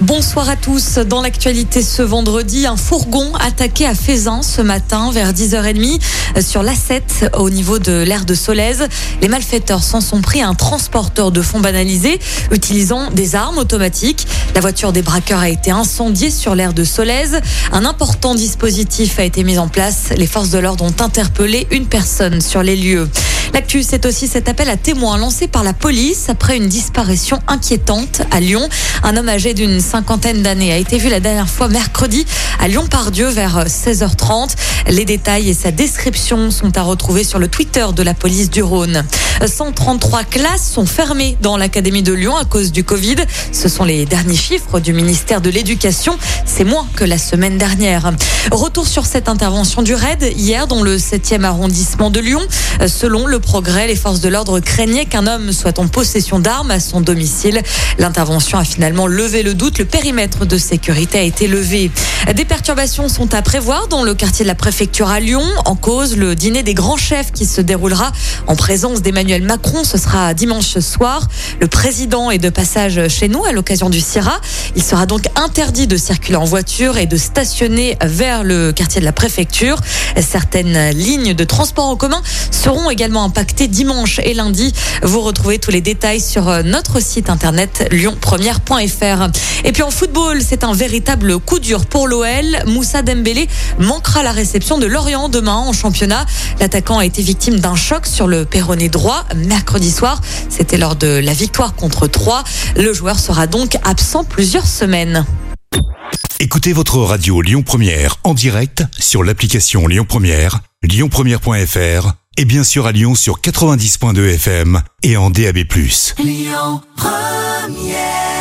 Bonsoir à tous. Dans l'actualité ce vendredi, un fourgon attaqué à Fézin ce matin vers 10h30 sur l'A7 au niveau de l'aire de Solèze. Les malfaiteurs s'en sont pris à un transporteur de fonds banalisé utilisant des armes automatiques. La voiture des braqueurs a été incendiée sur l'aire de Solèze. Un important dispositif a été mis en place. Les forces de l'ordre ont interpellé une personne sur les lieux. L'actu, c'est aussi cet appel à témoins lancé par la police après une disparition inquiétante à Lyon. Un homme âgé d'une cinquantaine d'années a été vu la dernière fois mercredi à Lyon-Pardieu vers 16h30. Les détails et sa description sont à retrouver sur le Twitter de la police du Rhône. 133 classes sont fermées dans l'Académie de Lyon à cause du Covid. Ce sont les derniers chiffres du ministère de l'Éducation. C'est moins que la semaine dernière. Retour sur cette intervention du RAID hier dans le 7e arrondissement de Lyon. Selon le progrès, les forces de l'ordre craignaient qu'un homme soit en possession d'armes à son domicile. L'intervention a finalement levé le doute. Le périmètre de sécurité a été levé. Des perturbations sont à prévoir dans le quartier de la préfecture à Lyon. En cause, le dîner des grands chefs qui se déroulera en présence d'Emmanuel Macron. Ce sera dimanche soir. Le président est de passage chez nous à l'occasion du CIRA. Il sera donc interdit de circuler en voiture et de stationner vers le quartier de la préfecture. Certaines lignes de transport en commun seront également impactées dimanche et lundi. Vous retrouvez tous les détails sur notre site internet lyonpremière.fr. Et puis en football, c'est un véritable coup dur pour l'OL. Moussa Dembélé manquera la réception de Lorient demain en championnat. L'attaquant a été victime d'un choc sur le péroné droit mercredi soir. C'était lors de la victoire contre 3. Le joueur sera donc absent plusieurs semaines. Écoutez votre radio Lyon Première en direct sur l'application Lyon Première, lyonpremière.fr et bien sûr à Lyon sur 90.2 FM et en DAB+. Lyon Première